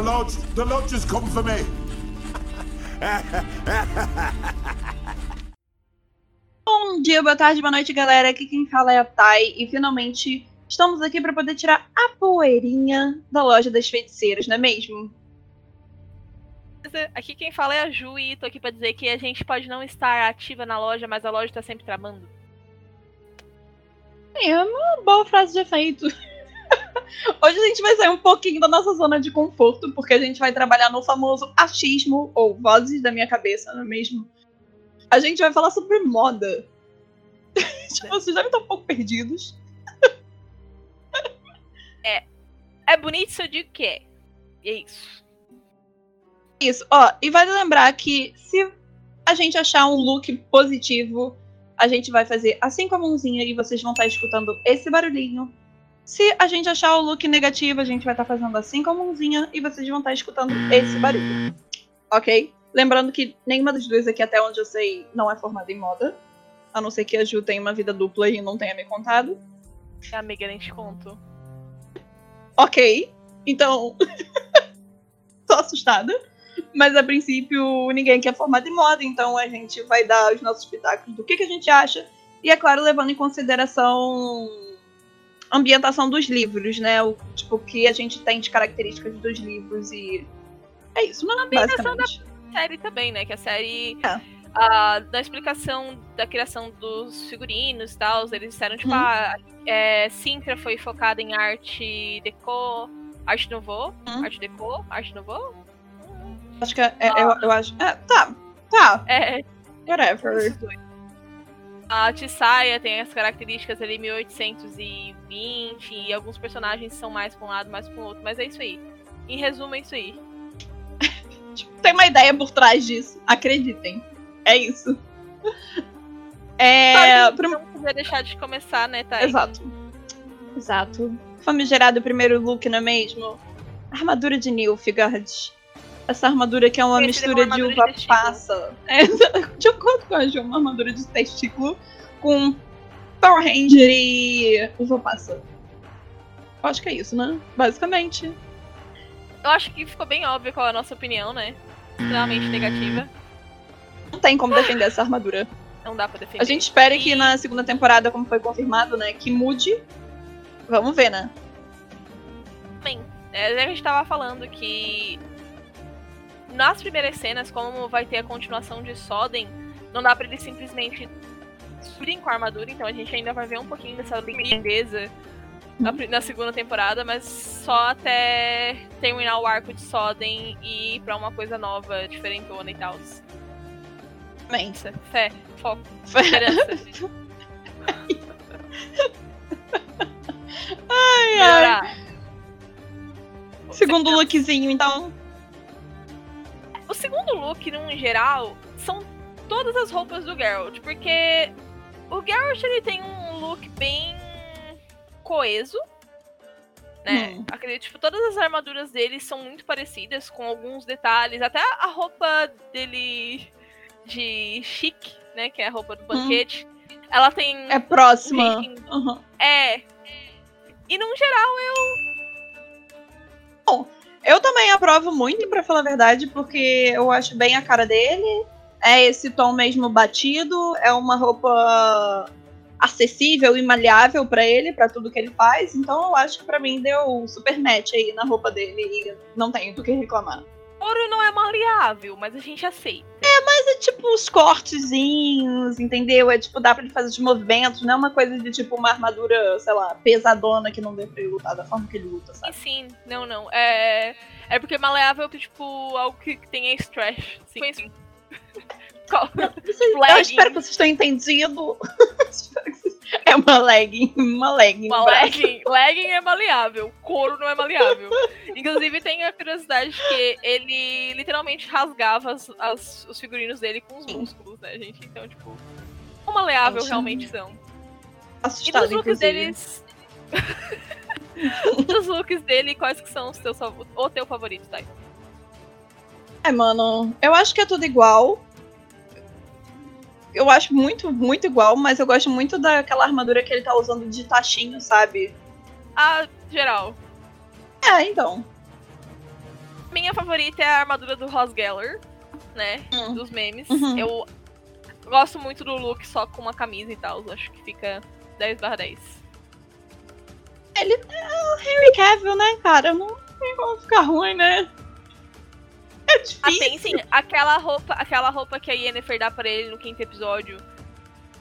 The lodge, the lodge has come for me. Bom dia, boa tarde, boa noite, galera. Aqui quem fala é a Thay e finalmente estamos aqui para poder tirar a poeirinha da loja das feiticeiras, não é mesmo? Aqui quem fala é a Ju e tô aqui pra dizer que a gente pode não estar ativa na loja, mas a loja tá sempre tramando. É uma boa frase de efeito. Hoje a gente vai sair um pouquinho da nossa zona de conforto, porque a gente vai trabalhar no famoso achismo, ou vozes da minha cabeça, não é mesmo? A gente vai falar sobre moda. tipo, vocês devem estar um pouco perdidos. é. É bonito se eu digo que é. É isso. Isso, ó, e vale lembrar que se a gente achar um look positivo, a gente vai fazer assim com a mãozinha e vocês vão estar escutando esse barulhinho. Se a gente achar o look negativo, a gente vai estar fazendo assim com a mãozinha e vocês vão estar escutando esse barulho. Ok? Lembrando que nenhuma das duas aqui, até onde eu sei, não é formada em moda. A não ser que a Ju tenha uma vida dupla e não tenha me contado. Amiga, nem te conto. Ok. Então. tô assustada. Mas a princípio ninguém quer formado em moda, então a gente vai dar os nossos pitacos do que, que a gente acha. E é claro, levando em consideração ambientação dos livros, né? O tipo que a gente tem de características dos livros e. É isso, é ambientação da série também, né? Que a série. É. A, na explicação da criação dos figurinos e tal, eles disseram, tipo, hum. a é, Sintra foi focada em arte deco, arte nouveau, hum. arte deco, arte nouveau, Acho que é, ah. eu, eu acho. É, tá, tá. É. Whatever. A Tissaia tem as características ali 1820 e alguns personagens são mais pra um lado, mais pro outro, mas é isso aí. Em resumo, é isso aí. tipo, tem uma ideia por trás disso, acreditem. É isso. É. Só não podia deixar de começar, né, Thay? Exato. Exato. Famigerado primeiro look, não é mesmo? Armadura de Nilfgaard essa armadura que é uma mistura uma de uva de passa. É, de acordo com a Ju, uma armadura de testículo com Power Ranger e uva passa. Eu acho que é isso, né? Basicamente. Eu acho que ficou bem óbvio qual é a nossa opinião, né? Extremamente negativa. Não tem como defender essa armadura. Não dá pra defender. A gente espera e... que na segunda temporada, como foi confirmado, né, que mude. Vamos ver, né? Bem, é, a gente tava falando que nas primeiras cenas, como vai ter a continuação de Soden, não dá para ele simplesmente subirem com a armadura, então a gente ainda vai ver um pouquinho dessa lindeza na, na, segunda temporada, mas só até terminar o arco de Soden e ir pra uma coisa nova, diferentona e tal. Mensa. Fé, foco, Fé. esperança. ai, ai. Segundo lookzinho, então. O segundo look, no geral, são todas as roupas do Geralt, porque o Geralt ele tem um look bem coeso, né? Hum. Acredito, tipo, todas as armaduras dele são muito parecidas, com alguns detalhes, até a roupa dele de chique, né? Que é a roupa do hum. banquete. Hum. Ela tem. É próxima. Um uhum. É. E no geral eu. Bom, eu também aprovo muito, para falar a verdade, porque eu acho bem a cara dele. É esse tom mesmo batido, é uma roupa acessível e maleável para ele, para tudo que ele faz. Então eu acho que para mim deu super match aí na roupa dele e não tenho do que reclamar. Ouro não é maleável, mas a gente aceita. É, mas é tipo os cortezinhos, entendeu? É tipo, dá pra ele fazer os movimentos, não é uma coisa de tipo uma armadura, sei lá, pesadona que não dê pra ele lutar da forma que ele luta, sabe? Sim, não, não. É, é porque maleável é tipo algo que tenha stretch. Sim. eu espero que vocês tenham entendido. é uma legging. Uma legging. Uma legging. legging é maleável. Couro não é maleável. Inclusive, tem a curiosidade que ele literalmente rasgava as, as, os figurinos dele com os músculos, né, gente? Então, tipo, quão maleável realmente são. Assustado, e dos looks deles. dos looks dele, quais que são os teus o teu favorito, Thay? É, mano, eu acho que é tudo igual eu acho muito, muito igual, mas eu gosto muito daquela armadura que ele tá usando de tachinho, sabe? Ah, geral. É, então. Minha favorita é a armadura do Ross Geller, né? Hum. Dos memes. Uhum. Eu gosto muito do look só com uma camisa e tal. Acho que fica 10 barra 10. Ele é o Henry Cavill, né, cara? Não tem como ficar ruim, né? É Ah, difícil. tem sim. Aquela roupa, aquela roupa que a Yennefer dá pra ele no quinto episódio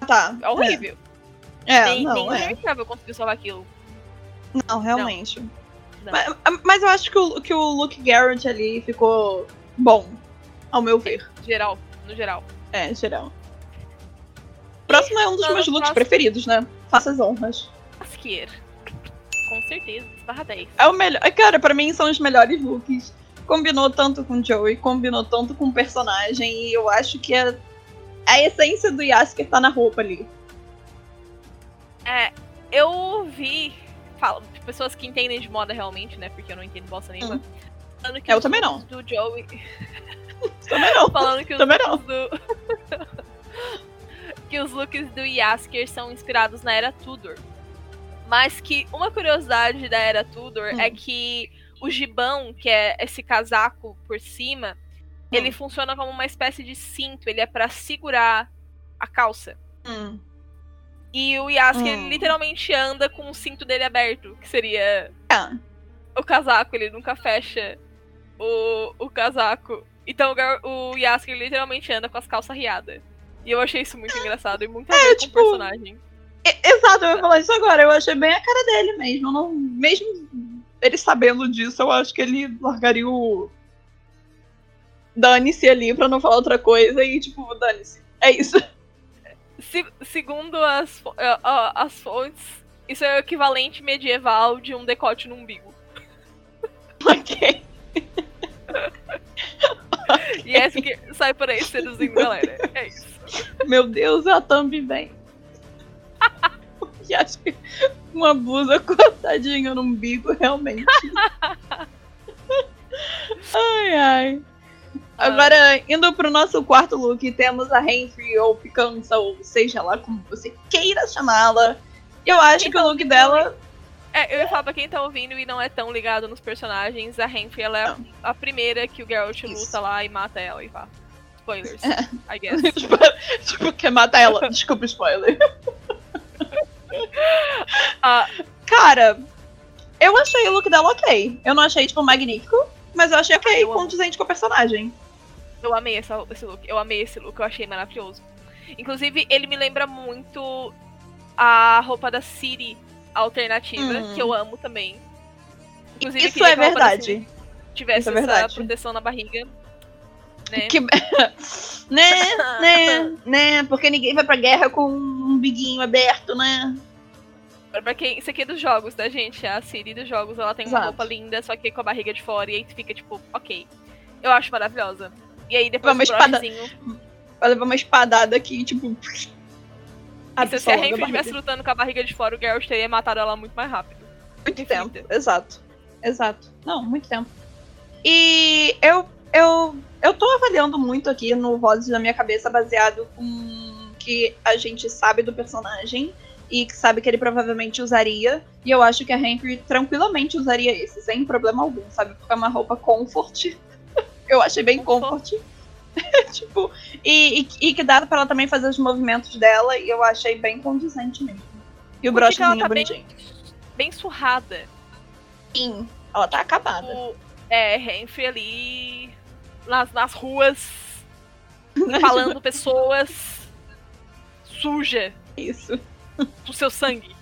Tá. é horrível. É, nem não, nem o é. Cavill conseguiu salvar aquilo. Não, realmente. Não. Mas, mas eu acho que o, que o Luke Garrett ali ficou bom, ao meu ver. Geral, no geral. É, geral. Próximo é um dos meus looks próximo- preferidos, né? Faça as honras. Askier. Com certeza, 10 barra 10. É o melhor. Cara, pra mim são os melhores looks. Combinou tanto com o Joey, combinou tanto com o personagem, e eu acho que a, a essência do Yasker tá na roupa ali. É, eu vi fala, pessoas que entendem de moda realmente, né? Porque eu não entendo bosta nenhuma. Hum. Falando que Eu os também looks Do Joey. Também não. Falando que os Também looks do. que os looks do Yasker são inspirados na era Tudor. Mas que uma curiosidade da era Tudor Hum. é que o gibão, que é esse casaco por cima, ele funciona como uma espécie de cinto. Ele é pra segurar a calça. Hum. E o ele Hum. literalmente anda com o cinto dele aberto, que seria É. o casaco, ele nunca fecha o, o casaco. Então o Yasker literalmente anda com as calças riadas. E eu achei isso muito engraçado e muito a ver com tipo, o personagem. Exato, eu ia falar isso agora. Eu achei bem a cara dele mesmo. Não, mesmo ele sabendo disso, eu acho que ele largaria o. Dane-se ali pra não falar outra coisa e, tipo, dane-se. É isso. Se- segundo as, as fontes, isso é o equivalente medieval de um decote no umbigo. ok. E é assim que sai por aí seduzindo galera. É isso. Meu Deus, a Thumb vem. e acho que uma blusa cortadinha no umbigo, realmente. ai, ai. Agora, indo pro nosso quarto look, temos a Renfrey ou Picança, ou seja lá como você queira chamá-la. Eu acho que o look dela. É, eu ia falar pra quem tá ouvindo e não é tão ligado nos personagens, a Henry ela é a, a primeira que o Geralt Isso. luta lá e mata ela e vá. Spoilers, É. I guess. tipo, tipo, quer matar ela. Desculpa, spoiler. Ah, Cara, eu achei o look dela ok. Eu não achei, tipo, magnífico, mas eu achei ok, eu condizente com o personagem. eu amei essa, esse look, eu amei esse look, eu achei maravilhoso. Inclusive, ele me lembra muito a roupa da Ciri alternativa, Hum. que eu amo também. Inclusive, Isso é verdade. Tivesse Isso é essa verdade. proteção na barriga. Né? Que... né, né, né, porque ninguém vai pra guerra com um biguinho aberto, né? Pra quem. Isso aqui é dos jogos, tá, gente? A Siri dos jogos, ela tem uma Exato. roupa linda, só que com a barriga de fora, e aí tu fica tipo, ok. Eu acho maravilhosa. E aí depois Uma espada-. Vai levar uma espadada aqui, tipo. E se, se a Renfrew estivesse lutando com a barriga de fora, o Geralt teria matado ela muito mais rápido. Muito tempo, exato. Exato. Não, muito tempo. E eu, eu, eu tô avaliando muito aqui no Vozes da minha cabeça, baseado com que a gente sabe do personagem e que sabe que ele provavelmente usaria. E eu acho que a Henry tranquilamente usaria esse, sem problema algum, sabe? Porque é uma roupa comfort. eu achei bem Comfort. comfort. tipo, e, e, e que dá pra ela também fazer os movimentos dela, e eu achei bem condizente mesmo. E o ela brochezinho tá bem, bonitinho. bem surrada. Sim, ela tá acabada. O, é, Renfrew ali nas, nas ruas, falando pessoas suja Isso. do seu sangue.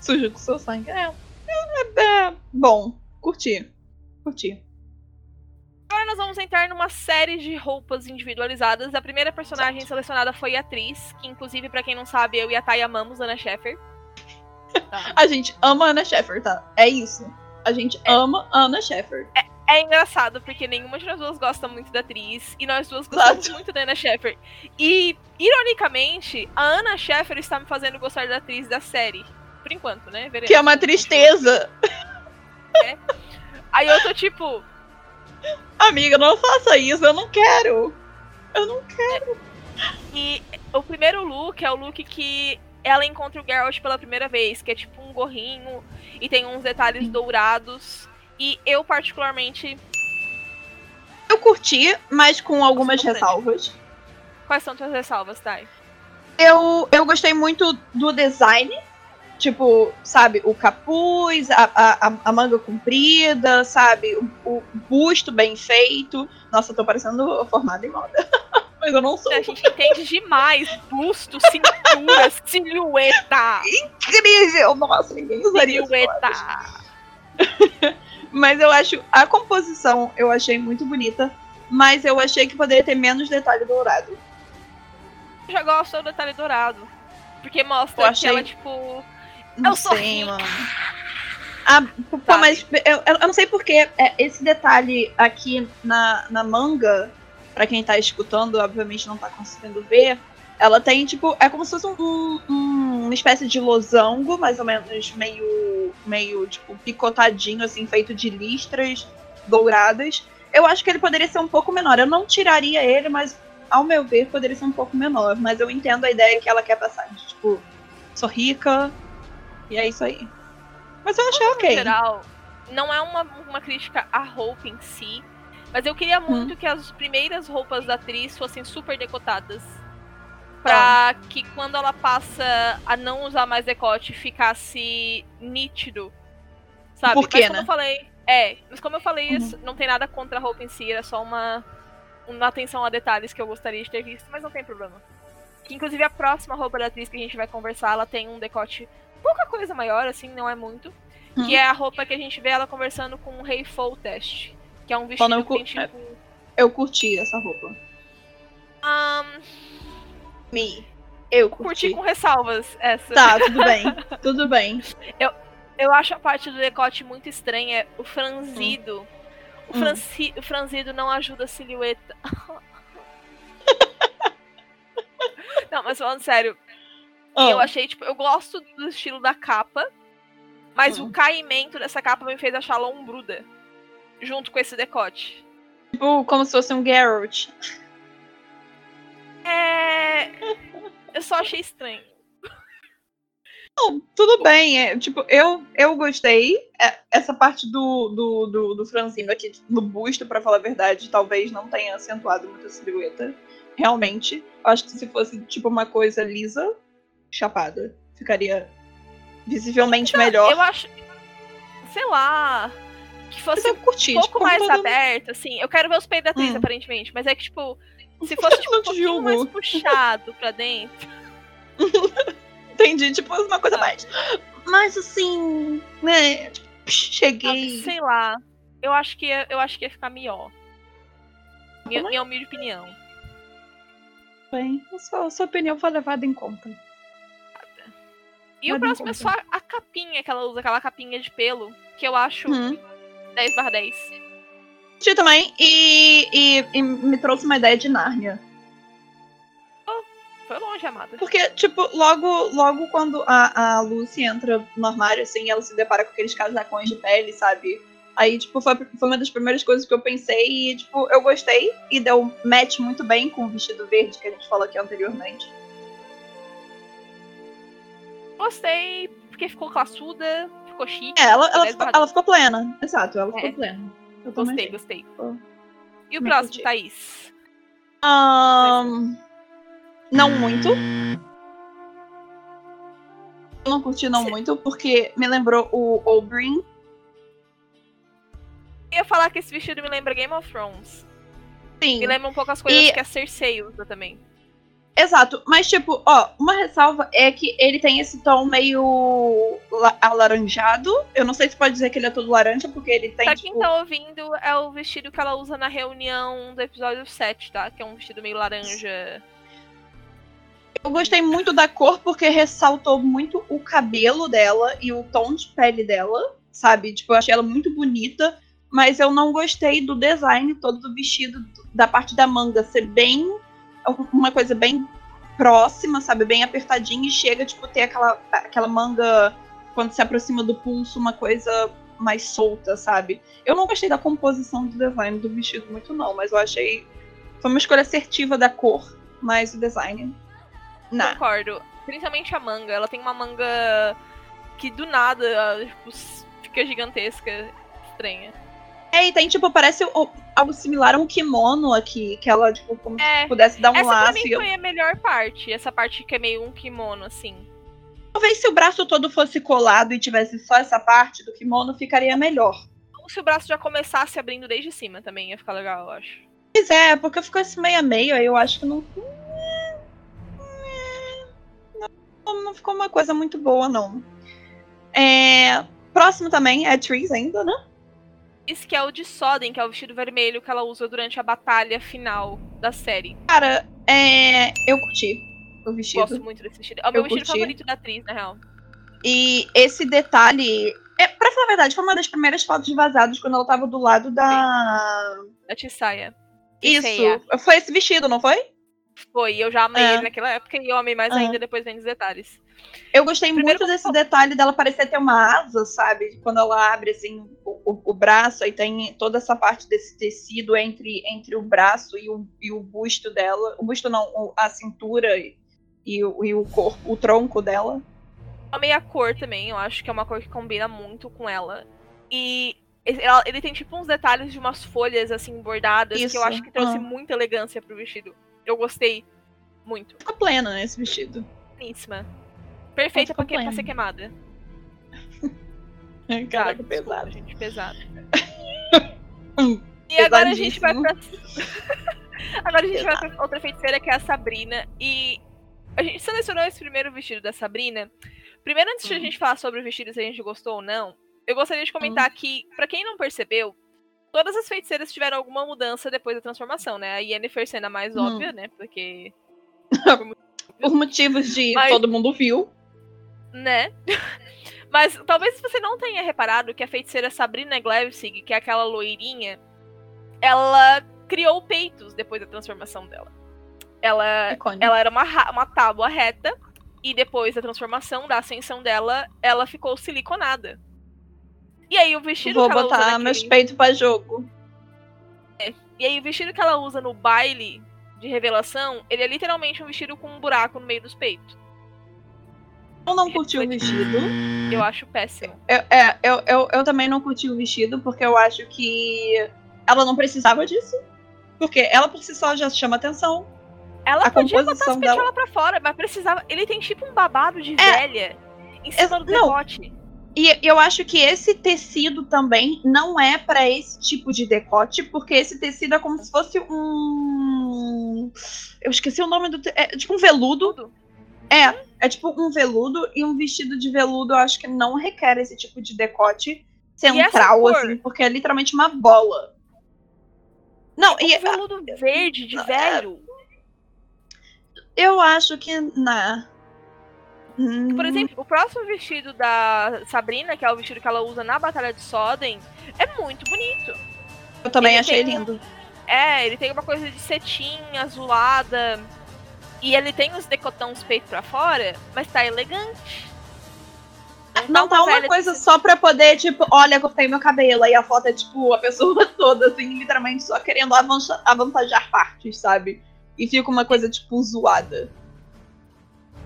Sujo com seu sangue. É. É, é bom. Curti. Curti. Agora nós vamos entrar numa série de roupas individualizadas. A primeira personagem selecionada foi a atriz, que inclusive, pra quem não sabe, eu e a Thay amamos Ana Sheffer. Tá. A gente ama a Anna Sheffer, tá? É isso. A gente ama a Anna Sheffer. É engraçado, porque nenhuma de nós duas gosta muito da atriz, e nós duas gostamos muito da Ana Sheffer. E, ironicamente, a Ana Sheffer está me fazendo gostar da atriz da série. Por enquanto, né? Veremos. Que é uma tristeza. Aí eu tô tipo, Amiga, não faça isso. Eu não quero. Eu não E o primeiro look é o look que ela encontra o Geralt pela primeira vez, que é tipo um gorrinho e tem uns detalhes dourados. E eu, particularmente, Eu curti, mas com algumas ressalvas. Quais são tuas ressalvas, Thay? Eu, eu gostei muito do design. Tipo, sabe, o capuz, a, a, a manga comprida, sabe? O, o busto bem feito. Nossa, eu tô parecendo formada em moda. Mas eu não sou. A gente entende demais. Busto, cintura, silhueta. Incrível! Nossa, ninguém usaria Silhueta. Mas eu acho a composição eu achei muito bonita, mas eu achei que poderia ter menos detalhe dourado. Eu já gosto do detalhe dourado. Porque mostra Eu achei- que ela, tipo. Não Eu sou sei, rica. mano. Ah, pô, Sabe? mas eu, eu não sei porque é, esse detalhe aqui na, na manga, pra quem tá escutando, obviamente não tá conseguindo ver, ela tem, tipo, é como se fosse um- um- uma espécie de losango, mais ou menos meio, meio, tipo, picotadinho, assim, feito de listras douradas. Eu acho que ele poderia ser um pouco menor. Eu não tiraria ele, mas, ao meu ver, poderia ser um pouco menor. Mas eu entendo a ideia que ela quer passar. De, tipo, sou rica, e é isso aí. Mas eu achei No ok. geral, não é uma, uma crítica à roupa em si. Mas eu queria muito que as primeiras roupas da atriz fossem super decotadas. Pra que quando ela passa a não usar mais decote ficasse nítido. Sabe? Por quê, mas como né? eu falei. É, mas como eu falei, Uhum. isso não tem nada contra a roupa em si, era só uma, uma atenção a detalhes que eu gostaria de ter visto, mas não tem problema. Que, inclusive a próxima roupa da atriz que a gente vai conversar, ela tem um decote pouca coisa maior, assim, não é muito. Hum. Que é a roupa que a gente vê ela conversando com o Rei Test. Que é um vestido com- que tem tipo. Eu curti essa roupa. ahn, Me. Eu curti curti. com ressalvas essa. Tá, tudo bem. tudo bem. Eu acho a parte do decote muito estranha. O franzido. O, Hum. o franzido não ajuda a silhueta. não, mas falando sério, Ah, eu achei, tipo, eu gosto do estilo da capa, mas Hum. o caimento dessa capa me fez achar lombruda. Junto com esse decote. Tipo, como se fosse um Geralt. Eu só achei estranho. Tudo bem, é, tipo, eu, eu gostei. É, essa parte do, do, do, do franzino aqui no busto, pra falar a verdade, talvez não tenha acentuado muito a silhueta. Realmente. Acho que se fosse, tipo, uma coisa lisa, chapada, ficaria visivelmente melhor. Eu acho. Sei lá. Que fosse um pouco tipo, mais todo- aberto, assim. Eu quero ver os peitos da atriz, Hum. aparentemente. Mas é que, tipo, se fosse tipo, Não um pouquinho mais puxado pra dentro. Entendi, tipo, uma coisa Ah. mais. Mas assim, né? Tipo, cheguei. Sei lá. Eu acho que ia, eu acho que ia ficar melhor. Minha, é? minha humilde opinião. Bem, a sua, a sua opinião foi levada em conta. E o Leva em próximo é só a capinha que ela usa, aquela capinha de pelo, que eu acho Hum. 10 barra 10. Curti também e, e, e me trouxe uma ideia de Nárnia. Foi longe, amada. Porque, tipo, logo, logo quando a, a Lucy entra no armário, assim, ela se depara com aqueles casacões de pele, sabe? Aí, tipo, foi, foi uma das primeiras coisas que eu pensei e, tipo, eu gostei e deu match muito bem com o vestido verde que a gente falou aqui anteriormente. Gostei, porque ficou classuda, ficou chique. É, ela, ela, 10 ficou, ela ficou plena. Exato, ela É. ficou plena. Eu também Gostei, achei. gostei. Pô, E o me próximo, curti. Thaís? Ahn, não muito. Eu não curti não muito, porque me lembrou o Oberyn. Eu ia falar que esse vestido me lembra Game of Thrones. Sim, Me lembra um pouco as coisas E- que a Cersei usa também. Exato. Mas, tipo, ó, uma ressalva é que ele tem esse tom meio la- alaranjado. Eu não sei se pode dizer que ele é todo laranja, porque ele tem, pra quem tipo... tá ouvindo, é o vestido que ela usa na reunião do episódio 7, tá? Que é um vestido meio laranja. Eu gostei muito da cor, porque ressaltou muito o cabelo dela e o tom de pele dela, sabe? Tipo, eu achei ela muito bonita. Mas eu não gostei do design todo do vestido, da parte da manga ser bem. Uma coisa bem próxima, sabe? Bem apertadinha e chega, tipo, ter aquela, aquela manga quando se aproxima do pulso, uma coisa mais solta, sabe? Eu não gostei da composição do design do vestido muito, não, mas eu achei. Foi uma escolha assertiva da cor, mas o design. Não. Concordo. Principalmente a manga. Ela tem uma manga que do nada tipo, fica gigantesca, estranha. É, e tem, tipo, parece algo similar a um kimono aqui, que ela, tipo, como É, se pudesse dar um Essa pra laço. mim e eu- foi a melhor parte. Essa parte que é meio um kimono, assim. Talvez se o braço todo fosse colado e tivesse só essa parte do kimono, ficaria melhor. Ou se o braço já começasse abrindo desde cima também, ia ficar legal, eu acho. Pois é, porque ficou esse meio a meio, aí eu acho que não. Não, não ficou uma coisa muito boa, não. É, Próximo também é Trees ainda, né? Que é o de Soden, que é o vestido vermelho que ela usa durante a batalha final da série. Cara, é, eu curti o vestido. Gosto muito desse vestido. É o meu Eu vestido curti. favorito da atriz, na real. E esse detalhe. É, pra falar a verdade, foi uma das primeiras fotos vazadas quando ela tava do lado da. Da Tissaia. Isso. Foi esse vestido, não foi? Foi, eu já amei É. ele naquela época e eu amei mais É. ainda depois vendo os detalhes. Eu gostei Primeiro muito desse detalhe dela parecer ter uma asa, sabe? Quando ela abre assim o, o- o braço, aí tem toda essa parte desse tecido entre, entre o braço e o, e o busto dela. O busto não, o- a cintura e, e o, e o corpo, o tronco dela. Amei a cor também, eu acho que é uma cor que combina muito com ela. E ele, ela- ele tem tipo uns detalhes de umas folhas assim bordadas que eu Isso, acho que trouxe ah. muita elegância pro vestido. Eu gostei muito. Ficou plena, né, esse vestido. Boníssima. Perfeita pra, que- pra plena. ser queimada. Caraca, Desculpa, pesado. gente, pesado. E agora a gente vai pra. Agora a gente vai pra outra feiticeira que é a Sabrina. E a gente selecionou esse primeiro vestido da Sabrina. Primeiro, antes de a Hum. gente falar sobre o vestido, se a gente gostou ou não, eu gostaria de comentar que, pra quem não percebeu, todas as feiticeiras tiveram alguma mudança depois da transformação, né? A Yennefer sendo a mais Hum. óbvia, né? Porque. Por motivos de Mas- todo mundo viu. né? Mas talvez você não tenha reparado que a feiticeira Sabrina Glevsig, que é aquela loirinha, ela criou peitos depois da transformação dela. Ela, ela era uma, uma tábua reta, e depois da transformação, da ascensão dela, ela ficou siliconada. E aí o vestido Vou que ela usa botar naquele- meus peitos pra jogo. E aí o vestido que ela usa no baile de revelação, ele é literalmente um vestido com um buraco no meio dos peitos. Eu não curti o vestido. Eu acho péssimo. Eu, é, eu, eu, eu também não curti o vestido, porque eu acho que ela não precisava disso. Porque ela por si só já chama atenção. Ela A podia botar as dela- pra fora, mas precisava. Ele tem tipo um babado de É. velha em cima do não. E eu acho que esse tecido também não é pra esse tipo de decote, porque esse tecido é como se fosse um. Eu esqueci o nome do. te- É tipo um veludo. É, é tipo um veludo e um vestido de veludo eu acho que não requer esse tipo de decote central, assim, porque é literalmente uma bola. Não, e Um veludo verde de É. velho. eu acho que. Na... Hum, Por exemplo, o próximo vestido da Sabrina, que é o vestido que ela usa na Batalha de Soden, é muito bonito. eu também ele achei tem lindo. É, ele tem uma coisa de cetim azulada. E ele tem os decotão, os peitos pra fora, mas tá elegante. Não tá uma velha coisa só pra poder, tipo, olha, cortei meu cabelo. Aí a foto é, tipo, a pessoa toda, assim, literalmente só querendo avantajar partes, sabe? E fica uma coisa, tipo, zoada.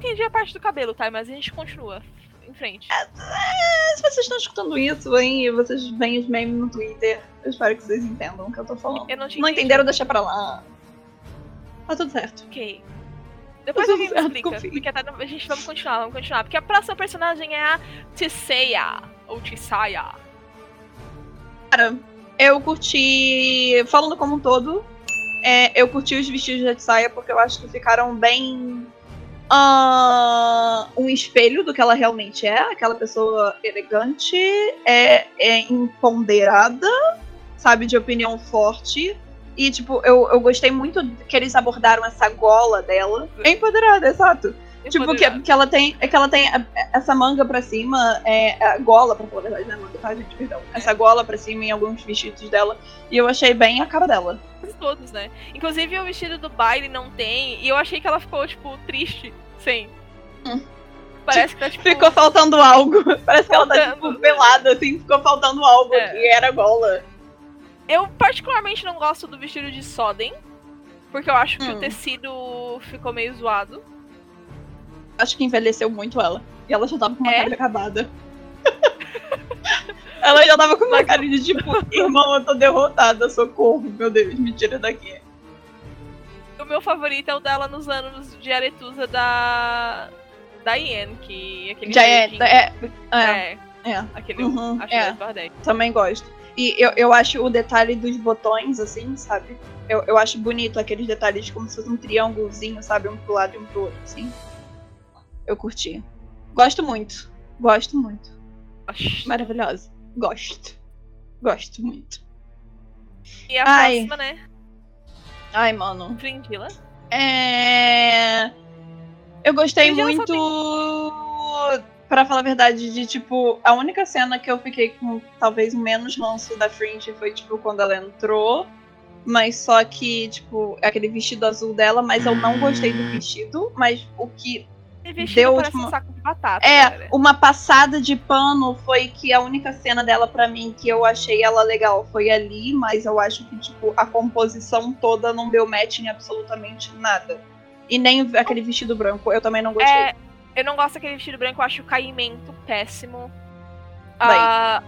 Entendi a parte do cabelo, tá? Mas a gente continua em frente. Se vocês estão escutando isso, hein, vocês veem os memes no Twitter, eu espero que vocês entendam o que eu tô falando. Eu não Não entenderam, deixa pra lá. Tá tudo certo. Ok. Depois Tudo alguém me explica. confio. Porque tá, a gente vamos continuar, vamos continuar. Porque a próxima personagem é a Tisseia. Ou Tissaia. Cara, eu curti. Falando como um todo, é, eu curti os vestidos de saia porque eu acho que ficaram bem. Ah, um espelho do que ela realmente é, aquela pessoa elegante, é, é empoderada, sabe, de opinião forte. E, tipo, eu, eu gostei muito que eles abordaram essa gola dela. É empoderada, exato. Tipo, que, que ela tem. É que ela tem a- essa manga pra cima, é, a gola, pra falar a verdade, não é manga, tá, gente? Perdão. Essa gola pra cima em alguns vestidos dela. E eu achei bem a cara dela. Todos, né? Inclusive o vestido do baile não tem. E eu achei que ela ficou, tipo, triste sem. Hum. Parece que tá, tipo. Ficou faltando algo. Parece que ela tá, tipo, pelada, assim, ficou faltando algo. É. E era gola. Eu particularmente não gosto do vestido de Soden. Porque eu acho que Hum. o tecido ficou meio zoado. Acho que envelheceu muito ela. E ela já tava com uma É? cara acabada. Ela já tava com uma cara de tipo, irmão, eu tô derrotada, socorro, meu Deus, me tira daqui. O meu favorito é o dela nos anos de Aretusa da. Da Ian, que aquele. Já é, verdinho- é, é, é, é, aquele. Uhum, acho é. que é 10. também gosto. E eu, eu acho o detalhe dos botões, assim, sabe? Eu, eu acho bonito aqueles detalhes como se fosse um triângulozinho, sabe? Um pro lado e um pro outro, assim. Eu curti. Gosto muito. Gosto muito. Maravilhosa. Gosto. Gosto muito. E a Ai. próxima, né? Ai, mano. Fringilla. É. Eu gostei muito. Pra falar a verdade, de tipo, a única cena que eu fiquei com talvez menos ranço da Fringe foi, tipo, quando ela entrou. Mas só que, tipo, aquele vestido azul dela, mas eu não gostei do vestido. Mas o que Deu uma- um saco de batata. é, cara. uma passada de pano foi que a única cena dela pra mim que eu achei ela legal foi ali, mas eu acho que tipo a composição toda não deu match em absolutamente nada. E nem aquele vestido branco, eu também não gostei. É, eu não gosto daquele vestido branco, eu acho o caimento péssimo. Ah,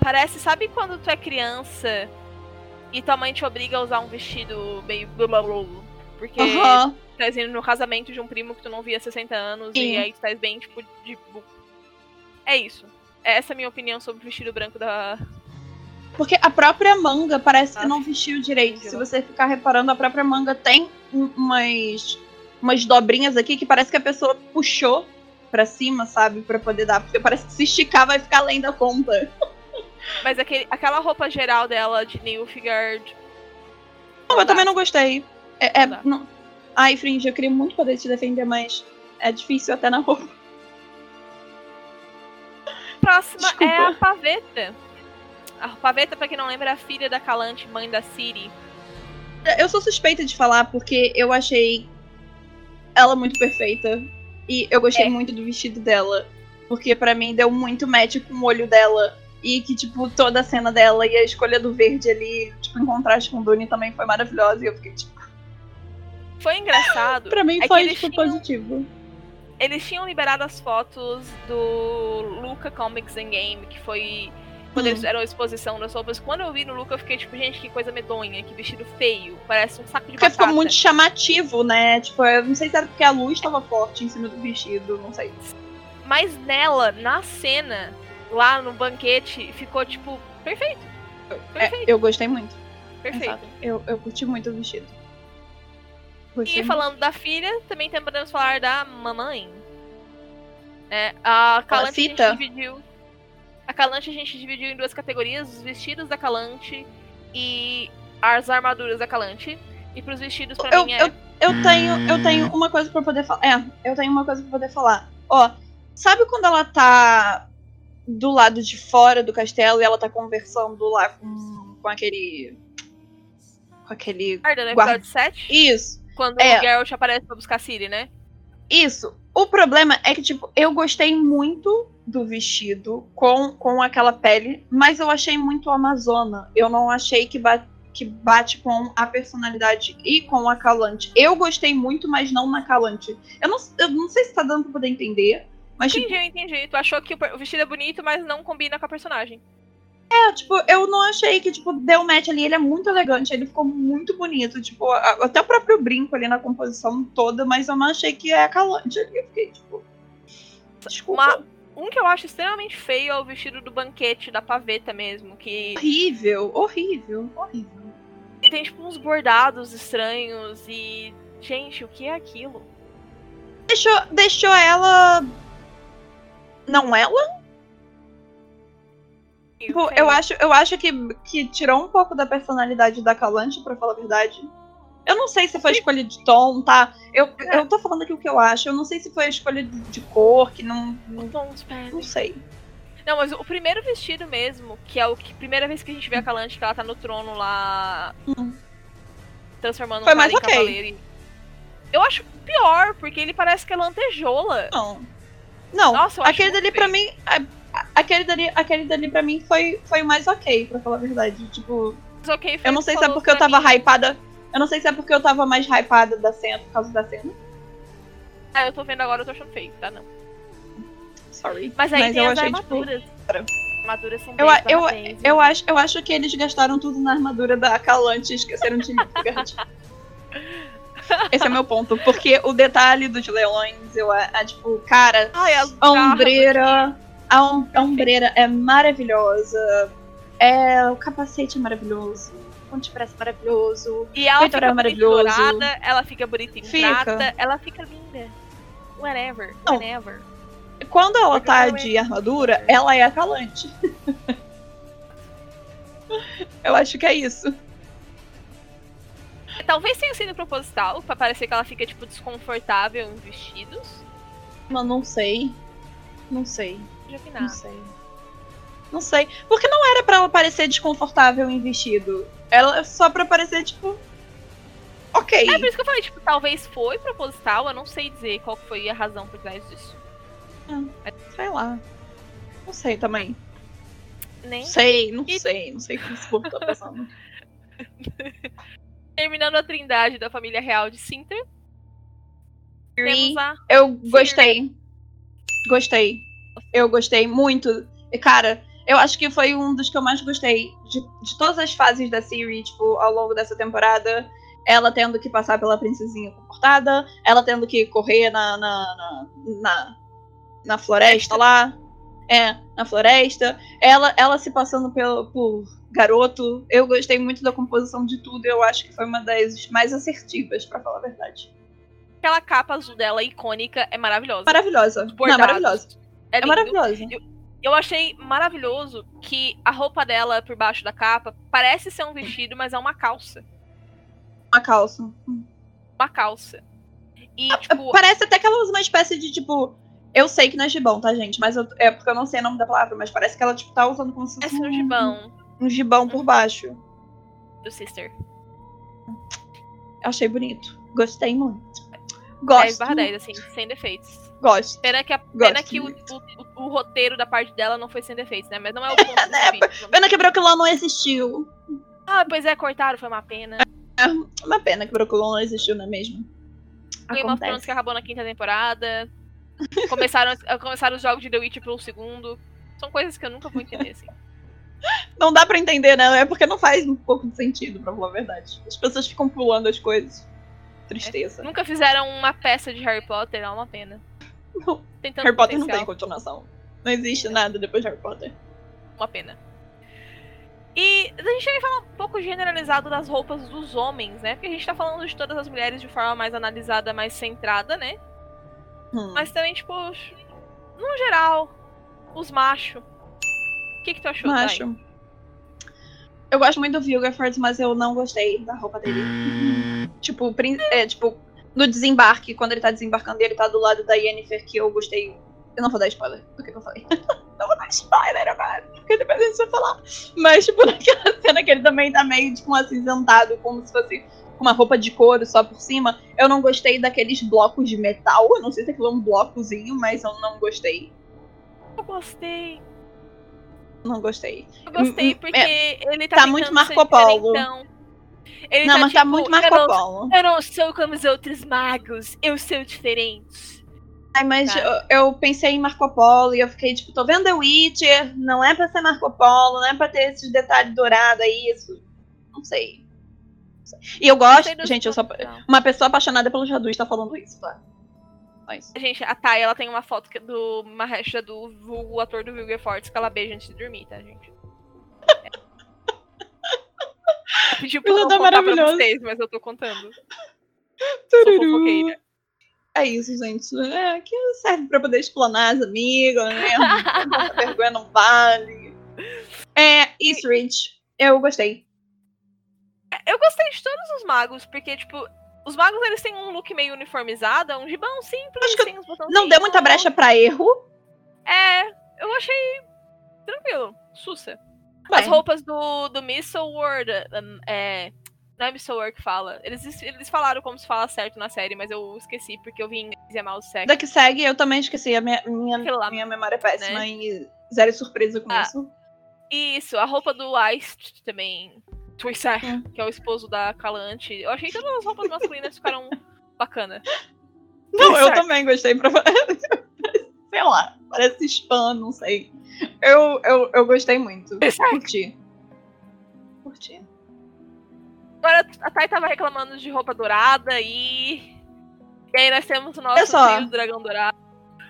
parece, sabe quando tu é criança e tua mãe te obriga a usar um vestido meio blá blá blá, porque Aham. tu tá indo no casamento de um primo que tu não via há 60 anos Sim. e aí tu tá bem tipo de É isso. Essa é a minha opinião sobre o vestido branco da Porque a própria manga parece que Ah, não vestiu direito. Se você ficar reparando, a própria manga tem um- umas umas dobrinhas aqui que parece que a pessoa puxou pra cima, sabe, Pra poder dar, porque parece que se esticar vai ficar além da conta. Mas aquele, aquela roupa geral dela de Nilfgaard. Não, eu também não gostei. É, é, Não Ai, Fringe, eu queria muito poder te defender, mas é difícil até na roupa. Próxima Desculpa. é a Paveta. A Paveta, pra quem não lembra, é a filha da Calante, mãe da Ciri. Eu sou suspeita de falar porque eu achei ela muito perfeita. E eu gostei É. muito do vestido dela. Porque pra mim deu muito match com o olho dela. E que, tipo, toda a cena dela e a escolha do verde ali, tipo, em contraste com o Dune também foi maravilhosa. E eu fiquei, tipo, Foi engraçado. pra mim É foi, tipo, tinham- positivo. Eles tinham liberado as fotos do Luca Comics and Game, que foi quando Hum. eles fizeram a exposição das roupas. Quando eu vi no Luca, eu fiquei tipo, gente, que coisa medonha, que vestido feio. Parece um saco de Porque batata. ficou muito chamativo, né? Tipo, eu não sei se era porque a luz tava forte em cima do vestido, não sei. Mas nela, na cena, lá no banquete, ficou tipo, perfeito. É, Perfeito, eu gostei muito. perfeito. Exato. Eu, eu curti muito o vestido. E falando da filha, também podemos falar da mamãe. É, a Calante a gente cita? dividiu. A Calante a gente dividiu em duas categorias: os vestidos da Calante e as armaduras da Calante. E pros vestidos, pra eu, mim, é. eu, eu tenho eu tenho uma coisa pra poder falar. É, eu tenho uma coisa pra poder falar. Ó, sabe quando ela tá do lado de fora do castelo e ela tá conversando lá com, com aquele. Com aquele. Guarda, no guarda- episódio 7, Isso, quando É. o Geralt aparece pra buscar a Ciri, né? isso. O problema é que, tipo, eu gostei muito do vestido com, com aquela pele, mas eu achei muito amazona. Eu não achei que, ba que bate com a personalidade e com a Calante. Eu gostei muito, mas não na Calante. Eu não, eu não sei se tá dando pra poder entender, mas, tipo, Entendi, entendi. Tu achou que o vestido é bonito, mas não combina com a personagem. É, tipo, eu não achei que, tipo, deu match ali. Ele é muito elegante, ele ficou muito bonito. Tipo, até o próprio brinco ali na composição toda, mas eu não achei que é calante ali. Eu fiquei, tipo. Desculpa. Uma- Um que eu acho extremamente feio é o vestido do banquete da paveta mesmo, que Horrível, horrível, horrível. E tem, tipo, uns bordados estranhos e. Gente, o que é aquilo? Deixou, deixou ela. Não ela? Tipo, eu acho, eu acho que, que tirou um pouco da personalidade da Calante, pra falar a verdade. Eu não sei se foi escolha de tom, tá? Eu, É. eu tô falando aqui o que eu acho. Eu não sei se foi escolha de, de cor, que não. não, Tons perdem. não sei. Não, mas o primeiro vestido mesmo, que é o que primeira vez que a gente vê a Calante, que ela tá no trono lá. Hum. Transformando Foi um mais em ok. cavaleiro. Eu acho pior, porque ele parece que é lantejola. Não. Não, Nossa, eu aquele dali pra feio. mim. a- Aquele dali, aquele dali pra mim foi, foi o mais ok, pra falar a verdade. Tipo, Mas ok, foi eu não sei se é porque eu tava mim. hypada. Eu não sei se é porque eu tava mais hypada da cena por causa da cena. Ah, eu tô vendo agora, eu tô achando feio, tá? Não. Sorry. Mas aí Mas tem eu as achei, tipo, armaduras. era. armaduras são Eu, a- eu, eu, viu? acho, eu acho que eles gastaram tudo na armadura da Calante e esqueceram de Midgard. Esse é meu ponto. Porque o detalhe dos leões, eu é tipo, cara, Ai, as a garras ombreira. A, om- a ombreira é maravilhosa. É, o capacete é maravilhoso. O antebraço é maravilhoso. E ela fica em maravilhoso. dourada, ela fica bonita em Fica. prata, ela fica linda. Whatever, Não. whenever. Quando ela Porque tá de armadura, ela é a Calante. eu acho que é isso. Talvez tenha sido proposital, pra parecer que ela fica, tipo, desconfortável em vestidos. Mas não sei. Não sei. Vi Não sei. Não sei. Porque não era pra ela parecer desconfortável em vestido. Ela é só pra parecer, tipo. Ok. É por isso que eu falei, tipo, talvez foi proposital, eu não sei dizer qual foi a razão por trás disso. Sei lá. Não sei também. Nem. Sei, não E- sei. Não sei o que esse povo tá pensando. Terminando a trindade da família real de Sintra, temos a. Eu gostei. Gostei. Eu gostei muito. E, cara, eu acho que foi um dos que eu mais gostei de, de todas as fases da série, tipo, ao longo dessa temporada. Ela tendo que passar pela princesinha comportada, ela tendo que correr na, na, na, na, na floresta lá. É, na floresta. Ela, ela se passando pelo, por garoto. Eu gostei muito da composição de tudo. Eu acho que foi uma das mais assertivas, pra falar a verdade. Aquela capa azul dela icônica é maravilhosa. Maravilhosa. Não, Bordados. maravilhosa. É, É lindo. maravilhosa. Eu achei maravilhoso que a roupa dela por baixo da capa parece ser um vestido, mas é uma calça. Uma calça. Uma calça. E, tipo, Parece até que ela usa uma espécie de, tipo. Eu sei que não é gibão, tá, gente? Mas eu- é porque eu não sei o nome da palavra, mas parece que ela, tipo, tá usando como se fosse parece um gibão um gibão por baixo. do Sister. Achei bonito. Gostei muito. 10 Gosto. barra 10, assim, sem defeitos. Gosto. Pena que, a, pena Gosto que o, o, o- roteiro da parte dela não foi sem defeitos, né? Mas não é o ponto né? vídeo. Pena que. Broculon não existiu. Ah, pois é, cortaram, foi uma pena. Uma pena que Broculon não existiu, não é mesmo? Game of Thrones que acabou na quinta temporada. Começaram, começaram os jogos de The Witcher pelo segundo. São coisas que eu nunca vou entender, assim. Não dá pra entender, né? É porque não faz um pouco de sentido, pra falar a verdade. As pessoas ficam pulando as coisas. Tristeza. Nunca fizeram uma peça de Harry Potter, é uma pena. Não. Tem tanto Harry Potter não potencial, tem continuação. Não existe nada depois de Harry Potter. uma pena. E a gente vai falar um pouco generalizado das roupas dos homens, né? Porque a gente tá falando de todas as mulheres de forma mais analisada, mais centrada, né? Hum. Mas também, tipo, no geral, os machos. O que, que tu achou? Macho. Eu gosto muito do Vilgaford, mas eu não gostei da roupa dele. tipo, prin- é, tipo, no desembarque, quando ele tá desembarcando e ele tá do lado da Yennefer, que eu gostei. Eu não vou dar spoiler do que, eu falei. não vou dar spoiler agora, porque depois a gente vai falar. Mas, tipo, naquela cena que ele também tá meio, tipo, acinzentado, como se fosse uma roupa de couro só por cima. Eu não gostei daqueles blocos de metal. Eu não sei se aquilo é um blocozinho, mas eu não gostei. Eu gostei. Não gostei. Eu gostei Hum, porque ele tá, tá muito Marco Polo. diferentão. Ele não, tá, mas tá tipo, muito eu Marco não- Polo. Eu não sou como os outros magos, eu sou diferente. Ai, mas Tá. eu, eu pensei em Marco Polo e eu fiquei tipo, tô vendo The Witcher, não é pra ser Marco Polo, não é pra ter esses detalhes dourados aí, isso. Não sei. Não sei. E eu gosto, gente, eu sou não. uma pessoa apaixonada pelos Jadus tá falando isso, tá? Mas, Gente, a Thay, ela tem uma foto que- do Mahershala, do vulgo, o ator do Vilger Fortes, que ela beija antes de dormir, tá, gente? É. Pediu pra não tá contar pra vocês, mas eu tô contando. Tururu. É isso, gente. É, aqui serve pra poder explanar as amigas, né? Essa vergonha não vale. É, Eastridge. Eu gostei. Eu gostei de todos os magos, porque, tipo, os magos eles têm um look meio uniformizado, é um gibão simples, Acho que. Não deu muita brecha pra erro. É, eu achei tranquilo, sussa. As Bem, roupas do, do Missile World, um, é, não é Missile World que fala. Eles, eles falaram como se fala certo na série, mas eu esqueci porque eu vi em inglês e é mal. Da que segue, eu também esqueci. A minha, minha, lá, minha memória é péssima né? e zero surpresa com Ah. isso. Isso, a roupa do Ice também. Twisar, Hum. que é o esposo da Calante. Eu achei que todas as roupas masculinas ficaram bacana. Não, eu também gostei. Pra... sei lá, parece spam, não sei. Eu, eu, eu gostei muito. Curti. Curti. Agora a Thay tava reclamando de roupa dourada e. E aí nós temos o nosso do dragão dourado.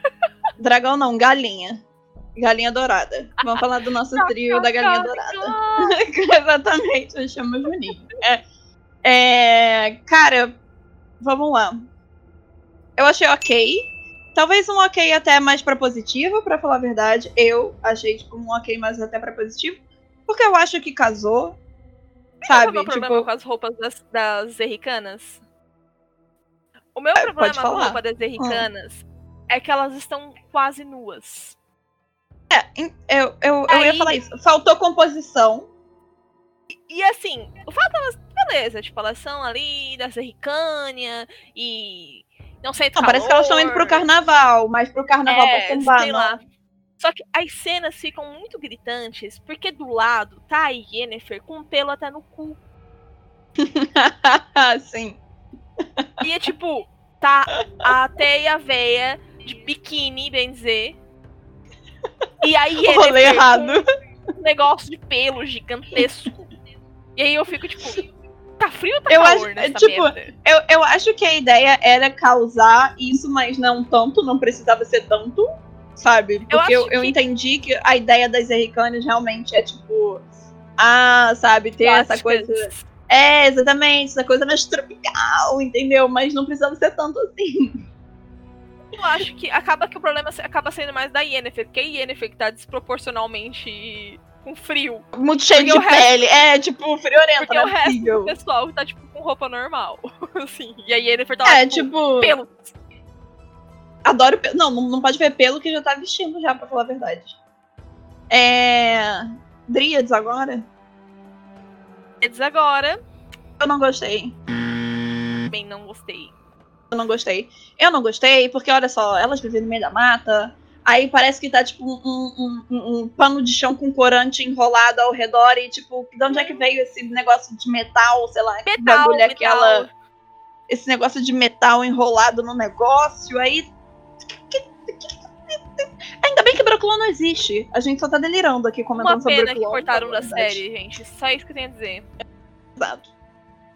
Dragão não, galinha. Galinha dourada. Vamos falar do nosso trio da galinha dourada. Exatamente, eu chamo Juninho. É, é, cara, vamos lá. Eu achei ok. Talvez um ok até mais pra positivo, pra falar a verdade. Eu achei, tipo, um ok mais até pra positivo. Porque eu acho que casou. Sabe, Sabe? o meu problema Tipo, com as roupas das, das zerricanas? O meu É, problema com a roupa das zerricanas é que elas estão quase nuas. em- eu, eu, eu ia Aí- falar isso. Faltou composição. E assim, o fato delas, beleza, tipo, elas são ali da Zerricânia e não sei Não, parece que elas estão indo pro carnaval, mas pro carnaval é, pra sambar, sei não. lá. Só que as cenas ficam muito gritantes, porque do lado tá a Yennefer com pelo até no cu. Sim. E é tipo, tá a Teia Veia de biquíni, bem dizer. E a O rolê Yennefer errado. com um negócio de pelo gigantesco. E aí eu fico tipo, tá frio ou tá Eu calor acho- tipo, merda? Eu, eu acho que a ideia era causar isso, mas não tanto, não precisava ser tanto, sabe? Porque eu, acho eu que- entendi que a ideia das Erricanes realmente é tipo. Ah, sabe, ter essa Plásticas. coisa. É, exatamente, essa coisa mais tropical, entendeu? Mas não precisava ser tanto assim. Eu acho que acaba que o problema acaba sendo mais da Yennefer, porque a Yennefer que tá desproporcionalmente com frio. Muito cheio de resto- pele. É, tipo, friorenta, Porque não o resto do pessoal tá, tipo, com roupa normal. assim. E a Yennefer tá É, tipo, tipo. pelo. Adoro pelo. Não, não, pode ver pelo que já tá vestindo já, pra falar a verdade. É. Dríades agora? Eles agora, Eu não gostei. bem, não gostei. Eu não gostei. Eu não gostei, porque olha só, elas vivem no meio da mata. Aí parece que tá, tipo, um, um- um- um pano de chão com corante enrolado ao redor. E, tipo, de onde é que veio esse negócio de metal, sei lá, Metal, bagulho é metal. aquela. Esse negócio de metal enrolado no negócio. Aí. Ainda bem que Brooklyn não existe. A gente só tá delirando aqui Uma comentando sobre pena que Brooklyn. cortaram da série, gente. Só isso que eu tenho a dizer. Exato.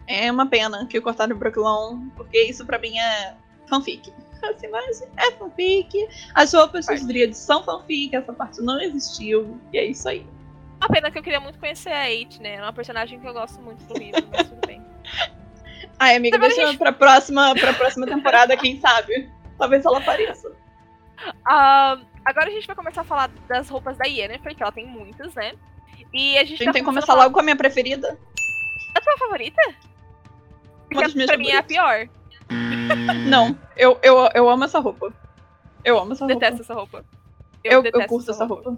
É uma pena que cortaram o Brooklyn, porque isso pra mim é fanfic. Assim, mas é fanfic. As roupas dos Dríades são fanfic, essa parte não existiu. E é isso aí. Uma pena que eu queria muito conhecer a Eight, né? É uma personagem que eu gosto muito do livro, mas tudo bem. Ai, amiga, a deixa gente- pra próxima, pra próxima temporada, quem sabe? Talvez ela apareça. Ah, agora a gente vai começar a falar das roupas da Yennefer, que ela tem muitas, né? E a gente, A gente tá tem que começar logo com a minha preferida. A tua favorita? Porque pra mim é a pior. Não, eu, eu, eu amo essa roupa. Eu amo essa Detesto roupa. essa roupa. Eu, eu, detesto curto essa roupa.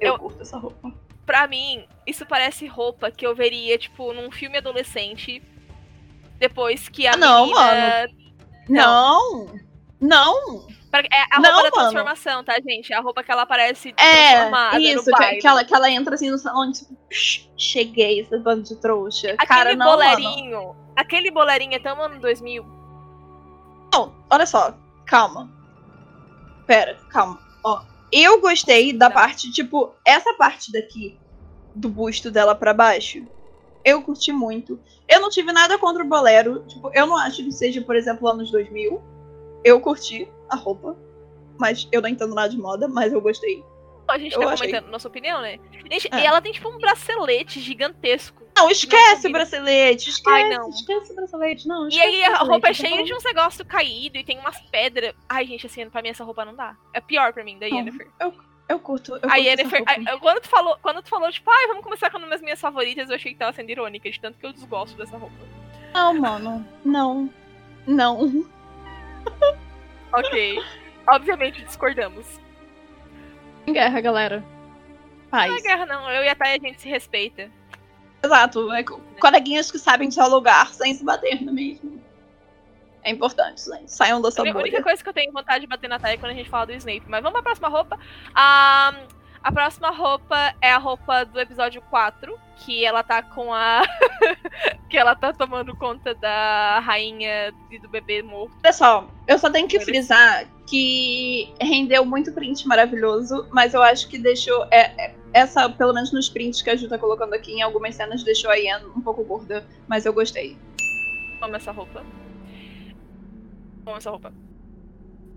Eu, Eu- curto essa roupa. Pra mim, isso parece roupa que eu veria, tipo, num filme adolescente. Depois que a Ah, não, menina... Não! Não! Pra- É a roupa Não, da mano. transformação, tá, gente? É a roupa que ela aparece É, transformada isso, no que, que ela, que ela entra assim no salão, tipo, "Shh, cheguei, esse bando de trouxa. Aquele Cara, não, mano. bolerinho. Aquele bolerinho é tão ano 2000. Não, olha só, calma. Pera, calma. Ó, eu gostei da Não. parte, tipo, essa parte daqui do busto dela pra baixo. Eu curti muito. Eu não tive nada contra o bolero. Tipo, eu não acho que seja, por exemplo, anos 2000. Eu curti a roupa. Mas eu não entendo nada de moda, mas eu gostei. A gente Eu tá achei. comentando nossa opinião, né? Gente, É. E ela tem, tipo, um bracelete gigantesco. Não, esquece o bracelete. Esquece, Ai, não. esquece o bracelete. Não, E aí a roupa é tá cheia de uns negócios caídos e tem umas pedras. Ai, gente, assim, pra mim essa roupa não dá. É pior pra mim, da Yennefer. Eu curto. Eu A curto Yennefer, a- eu- quando, tu falou, quando tu falou, tipo, ai, vamos começar com uma das minhas favoritas, eu achei que tava sendo irônica, de tanto que eu desgosto dessa roupa. Não, mano. Não. Não. Ok. Obviamente discordamos. Em guerra, galera. Paz. Não é guerra, não. Eu e a Thay, a gente se respeita. Exato. É co- coleguinhas que sabem dialogar sem se bater, não é mesmo? É importante, gente. Saiam da A sua única bolha. coisa que eu tenho vontade de bater na Thay é quando a gente fala do Snape. Mas vamos pra próxima roupa. A, A próxima roupa é a roupa do episódio 4, que ela tá com a. que ela tá tomando conta da rainha e do bebê morto. Pessoal, eu só tenho que frisar que rendeu muito print maravilhoso, mas eu acho que deixou. É, é, essa, pelo menos nos prints que a Ju tá colocando aqui, em algumas cenas, deixou a Ian um pouco gorda, mas eu gostei. Amo essa roupa. Amo essa roupa.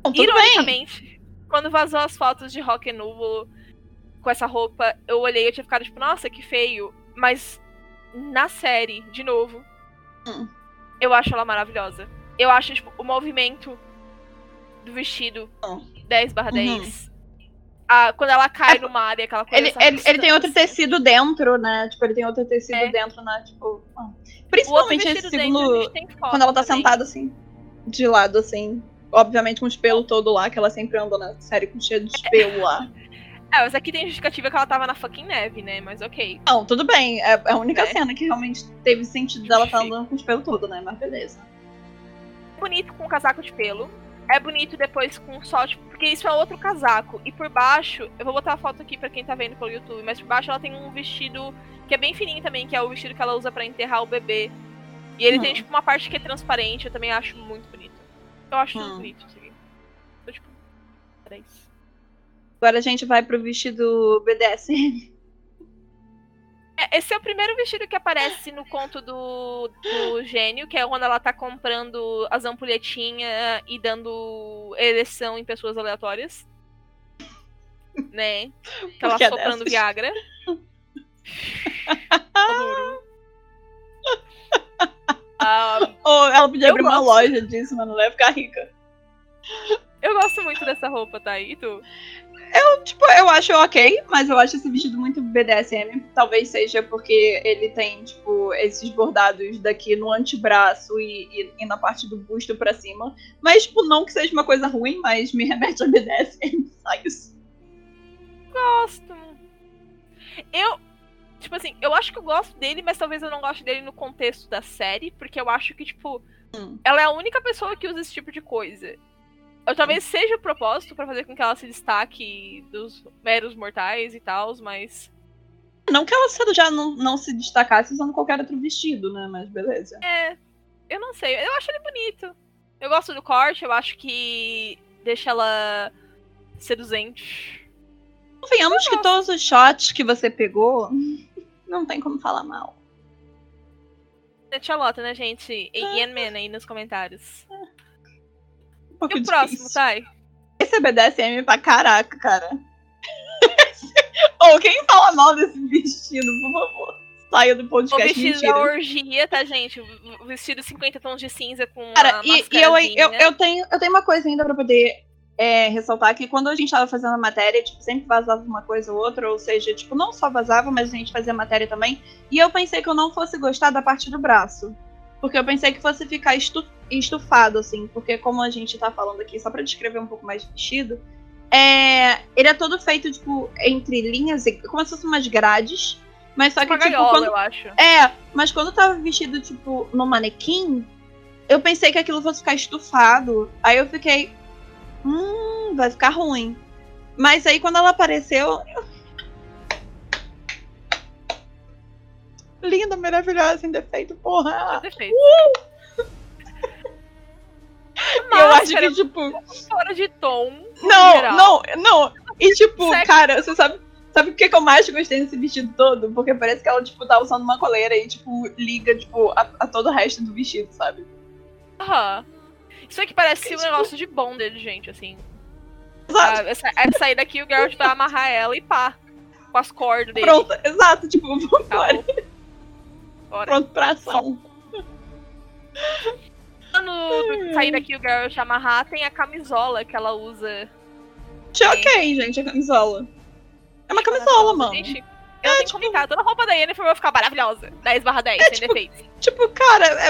Bom, tudo bem. Ironicamente, quando vazou as fotos de Rock and Núvolo com essa roupa, eu olhei e tinha ficado tipo, nossa, que feio. Mas na série, de novo, Hum. eu acho ela maravilhosa. Eu acho, tipo, o movimento do vestido Hum. 10 barra 10. a- quando ela cai É, no mar e aquela coisa. Ele, ele, ele tem outro distância. tecido dentro, né? Tipo, ele tem outro tecido É. dentro, né? Tipo. ah. Outro Principalmente esse foto Quando ela tá também. sentada assim, de lado, assim. Obviamente com os pelos todo lá, que ela sempre anda na série com cheio de pelo lá. É, mas aqui tem justificativa que ela tava na fucking neve, né? Mas ok. Não, tudo bem. É, é a única Né? cena que realmente teve sentido dela estar Justifica. andando com os pelos todo, né? Mas beleza. É bonito com casaco de pelo. É bonito depois com só, tipo, porque isso é outro casaco. E por baixo, eu vou botar a foto aqui pra quem tá vendo pelo YouTube, mas por baixo ela tem um vestido que é bem fininho também, que é o vestido que ela usa pra enterrar o bebê. E ele Hum. tem, tipo, uma parte que é transparente, eu também acho muito bonito. Eu acho tudo Hum. bonito isso aqui. Tô, tipo, três. Agora a gente vai pro vestido BDSM. É, Esse é o primeiro vestido que aparece no conto do, do gênio, que é quando ela tá comprando as ampulhetinhas e dando ereção em pessoas aleatórias. Né? Que ela Porque é soprando dessas. Viagra. Adoro. Ah, Ou ela podia abrir uma gosto. loja disso, mano. Ela ia ficar rica. eu gosto muito dessa roupa, tá? E tu? Tipo, eu acho ok, mas eu acho esse vestido muito BDSM. Talvez seja porque ele tem, tipo, esses bordados daqui no antebraço e, e, e na parte do busto pra cima. Mas, tipo, não que seja uma coisa ruim, mas me remete a BDSM. Só isso. Gosto. Eu. Tipo assim, eu acho que eu gosto dele, mas talvez eu não goste dele no contexto da série, porque eu acho que, tipo, Hum. ela é a única pessoa que usa esse tipo de coisa. Eu, talvez seja o propósito pra fazer com que ela se destaque dos meros mortais e tal, mas. Não que ela já não, não se destacasse usando qualquer outro vestido, né? Mas beleza. É. Eu não sei. Eu acho ele bonito. Eu gosto do corte, eu acho que deixa ela seduzente. Convenhamos que todos os shots que você pegou, não tem como falar mal. É Charlotte, né, gente? E Ian Man aí nos comentários. Um pouco E o próximo. Thay? Esse é BDSM pra caraca, cara. Ou quem fala mal desse vestido, por favor, saia do O podcast vestido mentira. da orgia, tá, gente? O vestido 50 tons de cinza com Cara, a e, e eu, eu, eu, tenho, eu tenho uma coisa ainda pra poder é, ressaltar, que quando a gente tava fazendo a matéria, tipo, sempre vazava uma coisa ou outra, ou seja, tipo, não só vazava, mas a gente fazia matéria também, e eu pensei que eu não fosse gostar da parte do braço. Porque eu pensei que fosse ficar estu- estufado, assim, porque como a gente tá falando aqui, só pra descrever um pouco mais vestido, é, ele é todo feito, tipo, entre linhas, como se fossem umas grades, mas só que, Uma tipo, gaiola, quando eu acho. é, mas quando eu tava vestido, tipo, no manequim, eu pensei que aquilo fosse ficar estufado. Aí eu fiquei. Hum, vai ficar ruim. Mas aí quando ela apareceu. eu- Linda, maravilhosa, sem defeito, porra. Perfeito. E eu acho que, tipo. fora de tom. Não, não, não. E tipo, Sexy. cara, você sabe. Sabe por que, que eu mais gostei desse vestido todo? Porque parece que ela, tipo, tá usando uma coleira e, tipo, liga, tipo, a, a todo o resto do vestido, sabe? Aham. Isso aqui parece um Tipo- negócio de bondage, gente, assim. Exato. Ah, essa, essa sair daqui, o Geralt vai amarrar ela e pá. Com as cordas dele. Pronto, exato, tipo, Acabou. Bora. pronto pra ação. Quando sair daqui, o Geralt amarrar, tem a camisola que ela usa. Achei ok, gente, a camisola. É uma camisola, mano. Gente, eu não tenho que comentar. Toda a roupa da Yennefer vai ficar maravilhosa. 10 barra 10, É, sem tipo, defeitos. Tipo, cara, é,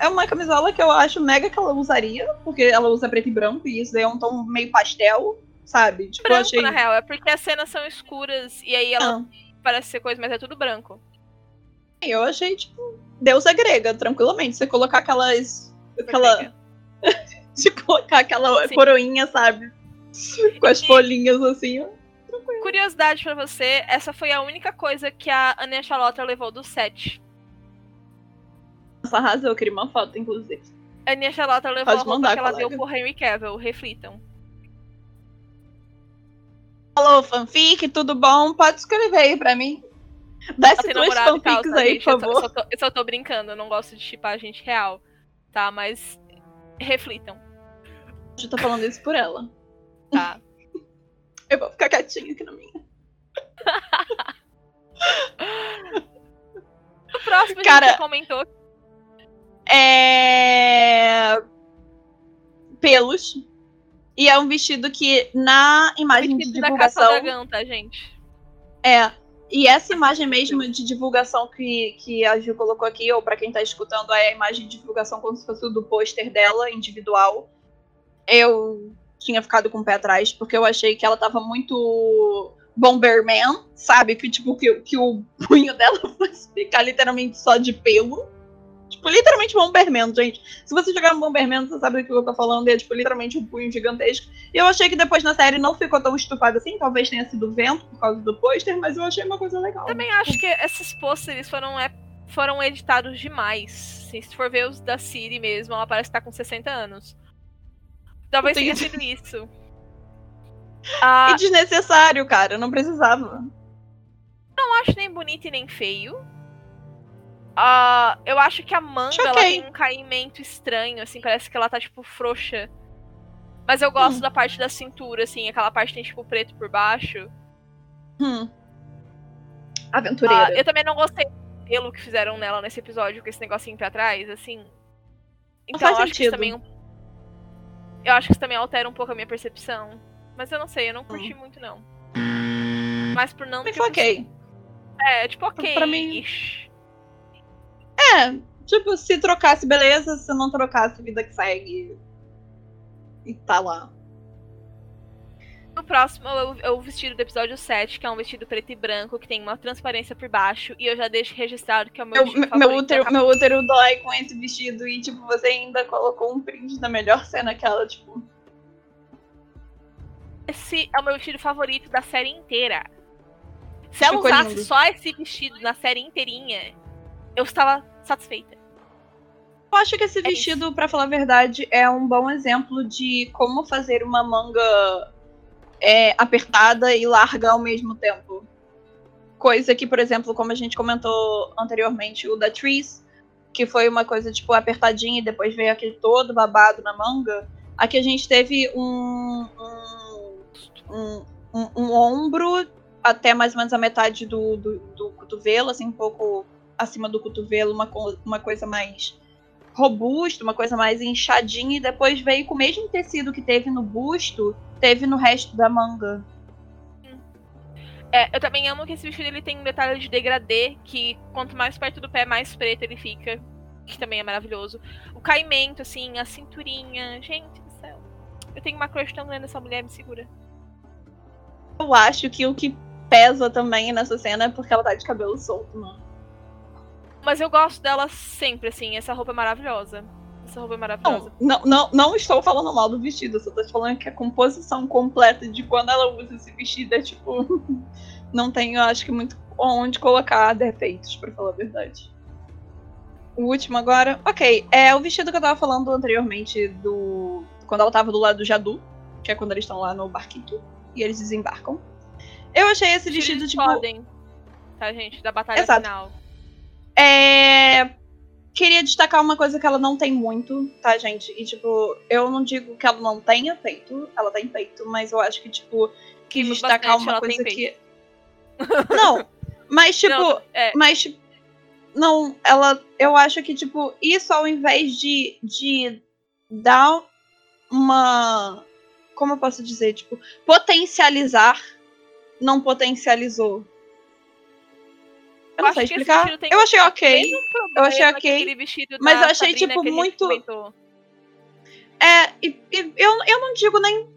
é uma camisola que eu acho mega que ela usaria, porque ela usa preto e branco, e isso daí é um tom meio pastel, sabe? Tipo, Branco, achei. na real. É porque as cenas são escuras e aí ela Ah, parece ser coisa, mas é tudo branco. Eu achei, tipo, deusa grega, tranquilamente. Você colocar aquelas. Aquela. De colocar aquela Sim. coroinha, sabe? Com as folhinhas assim, ó. Curiosidade pra você, essa foi a única coisa que a Ania Charlotte levou do set. Nossa, arrasou, eu queria uma foto, inclusive. A Ania Charlotte levou Pode a roupa mandar, que ela colega. deu pro Henry Cavill, reflitam. Alô, fanfic, tudo bom? Pode escrever aí pra mim. Desce duas fanfics aí, gente? por Eu só, eu, favor. só tô, eu só tô brincando, eu não gosto de chipar a gente real. Tá, mas reflitam, Eu tô falando isso por ela. tá? Eu vou ficar quietinha aqui na minha. O próximo Cara- gente comentou É... Pelos. E é um vestido que na imagem de vestido da caça divulgação. dragão, tá, gente? É. E essa imagem mesmo de divulgação que, que a Gil colocou aqui, ou pra quem tá escutando, é a imagem de divulgação como se fosse do pôster dela, individual. Eu tinha ficado com o pé atrás, porque eu achei que ela tava muito Bomberman, sabe? Que tipo, que, que o punho dela fosse ficar literalmente só de pelo. Tipo, literalmente Bomberman, gente. Se você jogar no Bomberman, você sabe do que eu tô falando. É, tipo, literalmente um punho gigantesco. E eu achei que depois na série não ficou tão estufado assim. Talvez tenha sido vento por causa do pôster, mas eu achei uma coisa legal. Também acho que esses pôsteres foram, é, foram editados demais. Assim, se for ver os da Siri mesmo, ela parece que tá com 60 anos. Talvez tenha sido isso. Ah, E desnecessário, cara. Não precisava. não acho nem bonito e nem feio. Ah, eu acho que a manga ela tem um caimento estranho, assim, parece que ela tá, tipo, frouxa. Mas eu gosto Hum. da parte da cintura, assim, aquela parte que tem, tipo, preto por baixo. Hum. Ah, Aventureira. eu também não gostei do pelo que fizeram nela nesse episódio, com esse negocinho pra trás, assim. Então eu acho que isso sentido. também. Eu acho que isso também altera um pouco a minha percepção. Mas eu não sei, eu não curti muito, não. Mas por não Mas ter foi ok. É, tipo, ok. Pra mim- É, tipo, se trocasse, beleza. Se não trocasse, vida que segue. E tá lá. O próximo é o, vestido do episódio 7, que é um vestido preto e branco, que tem uma transparência por baixo. E eu já deixo registrado que é o meu Meu, vestido meu, favorito útero, meu útero dói com esse vestido. E, tipo, você ainda colocou um print da melhor cena que ela, tipo. Esse é o meu vestido favorito da série inteira. Se ela Ficou usasse lindo. só esse vestido na série inteirinha, eu estava satisfeita. Eu acho que esse É vestido, pra falar a verdade, é um bom exemplo de como fazer uma manga é, apertada e larga ao mesmo tempo. Coisa que, por exemplo, como a gente comentou anteriormente, o da Trees, que foi uma coisa, tipo, apertadinha e depois veio aquele todo babado na manga. Aqui a gente teve um, um, um, um- um ombro até mais ou menos a metade do, do, do cotovelo, assim, um pouco acima do cotovelo, uma, uma coisa mais robusta, uma coisa mais inchadinha, e depois veio com o mesmo tecido que teve no busto, teve no resto da manga. É, eu também amo que esse vestido ele tem um detalhe de degradê, que quanto mais perto do pé, mais preto ele fica. Que também é maravilhoso. O caimento, assim, a cinturinha. Gente do céu. Eu tenho uma crush tão grande nessa mulher, me segura. Eu acho que o que pesa também nessa cena é porque ela tá de cabelo solto, mano. Mas eu gosto dela sempre, assim. Essa roupa é maravilhosa. Essa roupa é maravilhosa. Não, não, não, não estou falando mal do vestido, só tô te falando que a composição completa de quando ela usa esse vestido é tipo. Não tenho, acho que, muito onde colocar defeitos, pra falar a verdade. O último agora. Ok, é o vestido que eu tava falando anteriormente do. Quando ela tava do lado do Jadu, que é quando eles estão lá no barquito e eles desembarcam. Eu achei esse vestido, Eles tipo. podem, tá, gente? Da batalha Exato. final. É... Queria destacar uma coisa que ela não tem muito, tá, gente? E, tipo, eu não digo que ela não tenha feito, ela tem feito, mas eu acho que, tipo, quis destacar bastante, uma coisa que. Não, mas, tipo, Não, é, mas, tipo, não, ela. Eu acho que, tipo, isso ao invés de, de dar uma. Como eu posso dizer? Tipo, potencializar, não potencializou. Eu não sei explicar. Eu achei ok. problema achei ok, mas eu achei, Sabrina tipo, muito- comentou. É, e, e eu, eu não digo nem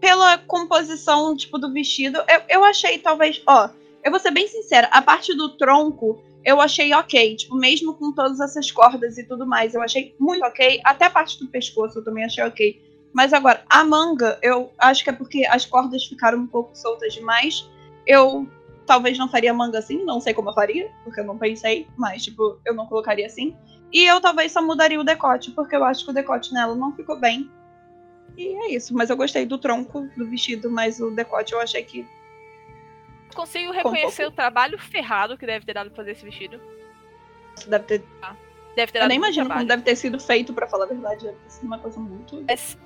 pela composição, tipo, do vestido. Eu, eu achei, talvez, ó, eu vou ser bem sincera, a parte do tronco eu achei ok. Tipo, mesmo com todas essas cordas e tudo mais, eu achei muito ok. Até a parte do pescoço eu também achei ok. Mas agora, a manga, eu acho que é porque as cordas ficaram um pouco soltas demais. Eu talvez não faria manga assim, não sei como eu faria, porque eu não pensei, mas tipo, eu não colocaria assim. E eu talvez só mudaria o decote, porque eu acho que o decote nela não ficou bem. E é isso, mas eu gostei do tronco do vestido, mas o decote eu achei que. Consigo reconhecer um o trabalho ferrado que deve ter dado pra fazer esse vestido. Deve ter. Ah, deve ter dado eu nem imagino trabalho. como deve ter sido feito, para falar a verdade. Deve ter sido uma coisa muito. Mas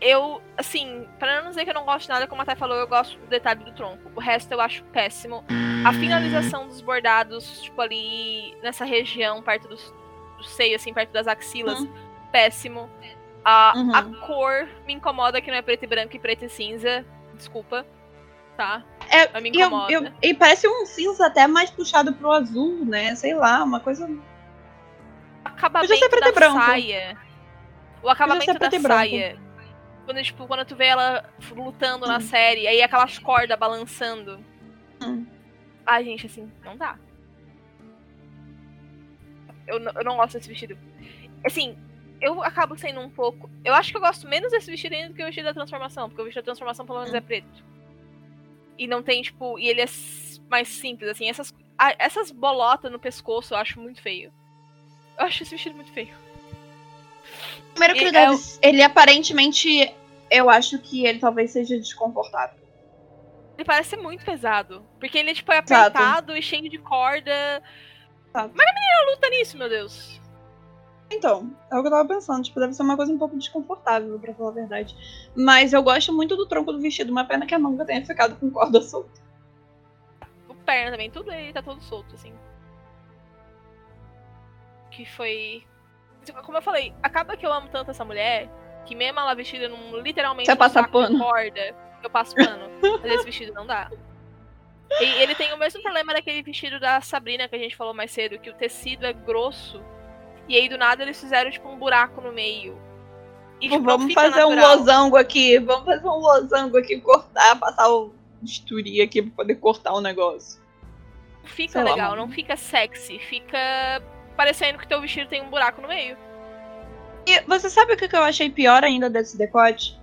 eu, assim, pra não dizer que eu não gosto de nada, como a Thay falou, eu gosto do detalhe do tronco. O resto eu acho péssimo. A finalização dos bordados, tipo, ali nessa região, perto dos, do seio, assim, perto das axilas, Uhum. péssimo. A, Uhum. a cor me incomoda que não é preto e branco e preto e cinza. Desculpa. Tá? É, Me e, eu- incomoda. eu- e parece um cinza até mais puxado pro azul, né? Sei lá, uma coisa. O acabamento da branco. saia. O acabamento da e branco. Quando, tipo, quando tu vê ela lutando na Hum. série, aí aquelas cordas balançando. Hum. Ai, gente, assim, não dá. Eu, não- eu não gosto desse vestido. Assim, eu acabo sendo um pouco. Eu acho que eu gosto menos desse vestido ainda do que o vestido da transformação, porque o vestido da transformação pelo menos Hum. é preto. E não tem, tipo. E ele é mais simples, assim. Essas, essas bolotas no pescoço eu acho muito feio. Eu acho esse vestido muito feio. Primeiro que ele, é deve- ele aparentemente. Eu acho que ele talvez seja desconfortável. Ele parece ser muito pesado. Porque ele, tipo, é Exato. apertado e cheio de corda. Exato. Mas a menina luta nisso, meu Deus. Então, é o que eu tava pensando. Tipo, deve ser uma coisa um pouco desconfortável, pra falar a verdade. Mas eu gosto muito do tronco do vestido. Uma pena que a manga tenha ficado com corda solta. O perna também, tudo ele tá todo solto, assim. Que foi. Como eu falei, acaba que eu amo tanto essa mulher que mesmo ela vestida num literalmente Você um passa pano. corda, eu passo pano. mas esse vestido não dá. E ele tem o mesmo problema daquele vestido da Sabrina que a gente falou mais cedo, que o tecido é grosso. E aí do nada eles fizeram tipo um buraco no meio. E, tipo, Vamos fazer um natural. losango aqui. Vamos fazer um losango aqui, cortar, passar o bisturi aqui pra poder cortar o negócio. Não fica Sei lá, legal, mano. não fica sexy, fica parecendo que teu vestido tem um buraco no meio. E você sabe o que eu achei pior ainda desse decote?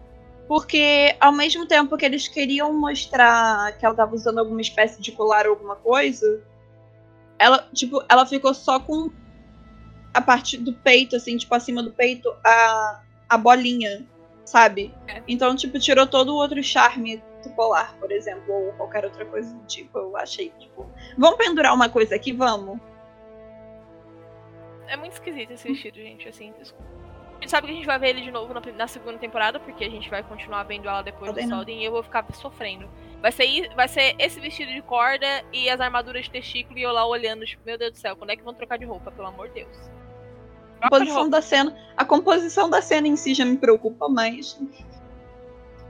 Porque ao mesmo tempo que eles queriam mostrar que ela tava usando alguma espécie de colar ou alguma coisa, ela, tipo, ela ficou só com a parte do peito, assim, tipo, acima do peito, a, a bolinha, sabe? É. Então, tipo, tirou todo o outro charme do colar, por exemplo, ou qualquer outra coisa do tipo. Eu achei, tipo, vamos pendurar uma coisa aqui, vamos? É muito esquisito esse vestido, gente, assim. desculpa. A gente sabe que a gente vai ver ele de novo na, na segunda temporada, porque a gente vai continuar vendo ela depois Podem do não. Solden e eu vou ficar sofrendo. Vai ser, vai ser esse vestido de corda e as armaduras de testículo e eu lá olhando, tipo, meu Deus do céu, quando é que vão trocar de roupa, pelo amor de Deus? A composição da cena, a composição da cena em si já me preocupa mais.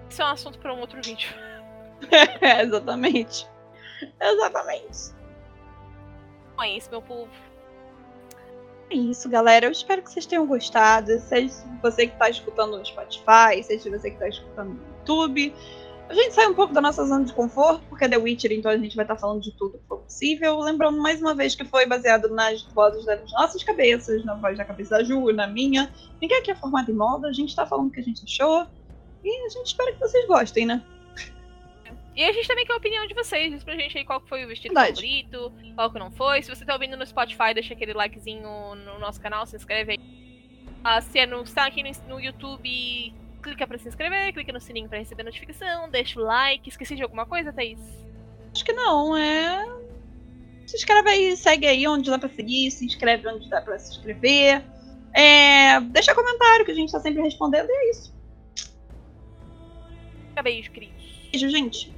Isso é um assunto para um outro vídeo. É, exatamente. Exatamente. Não é isso, meu povo. É isso, galera. Eu espero que vocês tenham gostado. Seja você que está escutando no Spotify, seja você que está escutando no YouTube. A gente sai um pouco da nossa zona de conforto, porque é The Witcher, então a gente vai estar falando de tudo que for possível. Lembrando mais uma vez que foi baseado nas vozes das nossas cabeças, na voz da cabeça da Ju, na minha. Ninguém aqui é formado em moda, a gente tá falando o que a gente achou. E a gente espera que vocês gostem, né? E a gente também quer a opinião de vocês. Diz pra gente aí qual foi o vestido Verdade. favorito, qual que não foi. Se você tá ouvindo no Spotify, deixa aquele likezinho no nosso canal, se inscreve aí. Ah, se é no, se tá aqui no, no YouTube, clica pra se inscrever, clica no sininho pra receber notificação, deixa o like. Esqueci de alguma coisa, Thaís? Acho que não, é. Se inscreve aí, segue aí onde dá pra seguir, se inscreve onde dá pra se inscrever. É, deixa comentário que a gente tá sempre respondendo e é isso. Beijo, queridos. Beijo, gente.